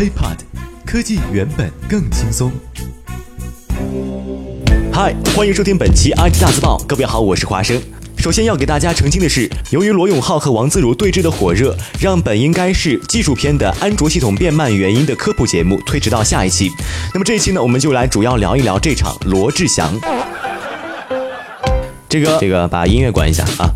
HiPod，科技原本更轻松。嗨，欢迎收听本期 IT 大字报。各位好，我是华生。首先要给大家澄清的是，由于罗永浩和王自如对峙的火热，让本应该是技术篇的安卓系统变慢原因的科普节目推迟到下一期。那么这一期呢，我们就来主要聊一聊这场罗志祥。这个这个，把音乐关一下啊。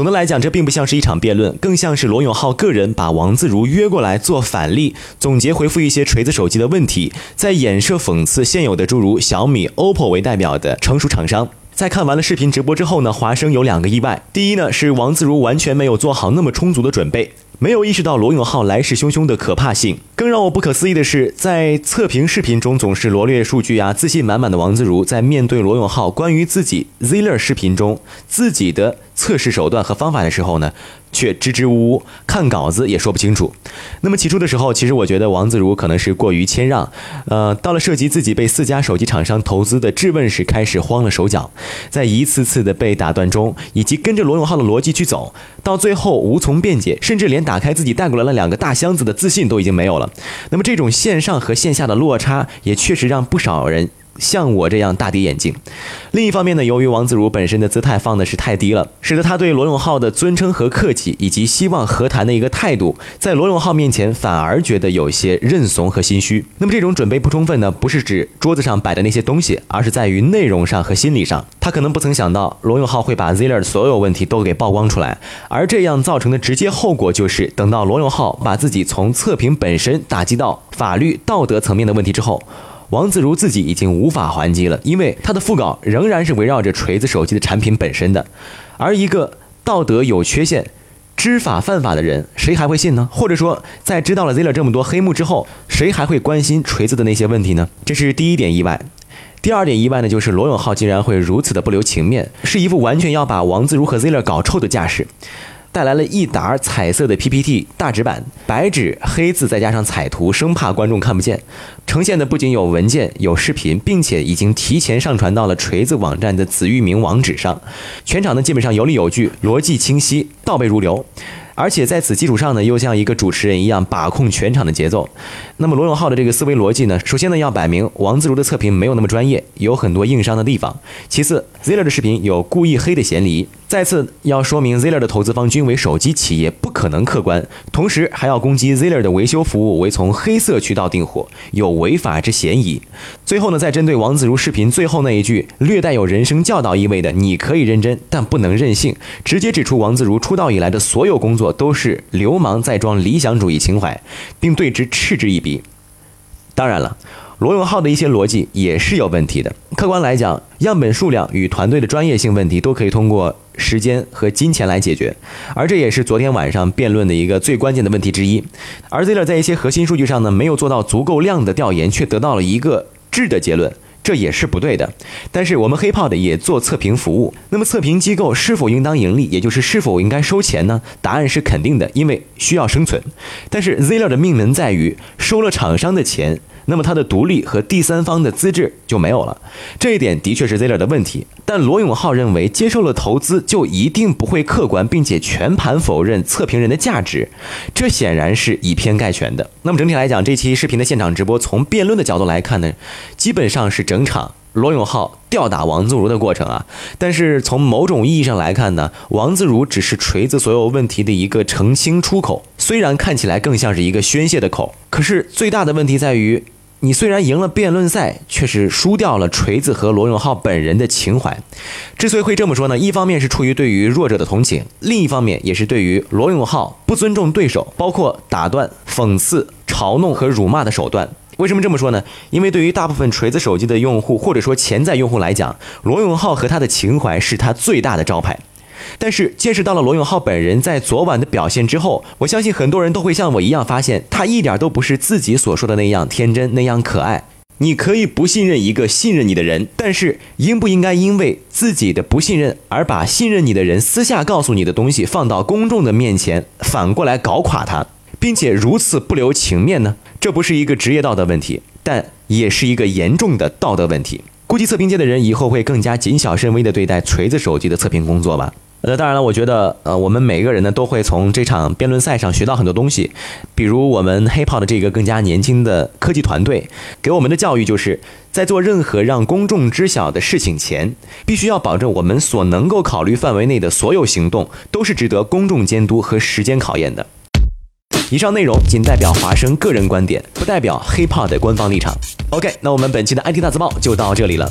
总的来讲，这并不像是一场辩论，更像是罗永浩个人把王自如约过来做反例，总结回复一些锤子手机的问题，在衍射讽刺现有的诸如小米、OPPO 为代表的成熟厂商。在看完了视频直播之后呢，华生有两个意外。第一呢，是王自如完全没有做好那么充足的准备。没有意识到罗永浩来势汹汹的可怕性，更让我不可思议的是，在测评视频中总是罗列数据啊、自信满满的王自如，在面对罗永浩关于自己 Zler 视频中自己的测试手段和方法的时候呢，却支支吾吾，看稿子也说不清楚。那么起初的时候，其实我觉得王自如可能是过于谦让，呃，到了涉及自己被四家手机厂商投资的质问时，开始慌了手脚，在一次次的被打断中，以及跟着罗永浩的逻辑去走，到最后无从辩解，甚至连。打开自己带过来了两个大箱子的自信都已经没有了，那么这种线上和线下的落差也确实让不少人。像我这样大跌眼镜。另一方面呢，由于王自如本身的姿态放的是太低了，使得他对罗永浩的尊称和客气，以及希望和谈的一个态度，在罗永浩面前反而觉得有些认怂和心虚。那么这种准备不充分呢，不是指桌子上摆的那些东西，而是在于内容上和心理上。他可能不曾想到罗永浩会把 Ziller 的所有问题都给曝光出来，而这样造成的直接后果就是，等到罗永浩把自己从测评本身打击到法律道德层面的问题之后。王自如自己已经无法还击了，因为他的副稿仍然是围绕着锤子手机的产品本身的，而一个道德有缺陷、知法犯法的人，谁还会信呢？或者说，在知道了 Ziller 这么多黑幕之后，谁还会关心锤子的那些问题呢？这是第一点意外。第二点意外呢，就是罗永浩竟然会如此的不留情面，是一副完全要把王自如和 Ziller 搞臭的架势。带来了一沓彩色的 PPT 大纸板，白纸黑字再加上彩图，生怕观众看不见。呈现的不仅有文件、有视频，并且已经提前上传到了锤子网站的子域名网址上。全场呢基本上有理有据，逻辑清晰，倒背如流。而且在此基础上呢，又像一个主持人一样把控全场的节奏。那么罗永浩的这个思维逻辑呢，首先呢要摆明王自如的测评没有那么专业，有很多硬伤的地方。其次，Ziller 的视频有故意黑的嫌疑。再次要说明，Ziller 的投资方均为手机企业，不可能客观。同时还要攻击 Ziller 的维修服务为从黑色渠道订货，有违法之嫌疑。最后呢，再针对王自如视频最后那一句略带有人生教导意味的“你可以认真，但不能任性”，直接指出王自如出道以来的所有工作都是流氓在装理想主义情怀，并对之嗤之以鼻。当然了。罗永浩的一些逻辑也是有问题的。客观来讲，样本数量与团队的专业性问题都可以通过时间和金钱来解决，而这也是昨天晚上辩论的一个最关键的问题之一。而 Ziller 在一些核心数据上呢，没有做到足够量的调研，却得到了一个质的结论。这也是不对的，但是我们黑炮的也做测评服务，那么测评机构是否应当盈利，也就是是否应该收钱呢？答案是肯定的，因为需要生存。但是 Ziller 的命门在于收了厂商的钱，那么它的独立和第三方的资质就没有了，这一点的确是 Ziller 的问题。但罗永浩认为接受了投资就一定不会客观，并且全盘否认测评人的价值，这显然是以偏概全的。那么整体来讲，这期视频的现场直播从辩论的角度来看呢，基本上是。整场罗永浩吊打王自如的过程啊，但是从某种意义上来看呢，王自如只是锤子所有问题的一个澄清出口，虽然看起来更像是一个宣泄的口，可是最大的问题在于，你虽然赢了辩论赛，却是输掉了锤子和罗永浩本人的情怀。之所以会这么说呢，一方面是出于对于弱者的同情，另一方面也是对于罗永浩不尊重对手，包括打断、讽刺、嘲弄和辱骂的手段。为什么这么说呢？因为对于大部分锤子手机的用户，或者说潜在用户来讲，罗永浩和他的情怀是他最大的招牌。但是见识到了罗永浩本人在昨晚的表现之后，我相信很多人都会像我一样发现，他一点都不是自己所说的那样天真、那样可爱。你可以不信任一个信任你的人，但是应不应该因为自己的不信任而把信任你的人私下告诉你的东西放到公众的面前，反过来搞垮他？并且如此不留情面呢？这不是一个职业道德问题，但也是一个严重的道德问题。估计测评界的人以后会更加谨小慎微地对待锤子手机的测评工作吧。呃，当然了，我觉得呃，我们每个人呢都会从这场辩论赛上学到很多东西，比如我们黑炮的这个更加年轻的科技团队给我们的教育，就是在做任何让公众知晓的事情前，必须要保证我们所能够考虑范围内的所有行动都是值得公众监督和时间考验的。以上内容仅代表华生个人观点，不代表 HipHop 的官方立场。OK，那我们本期的 IT 大字报就到这里了。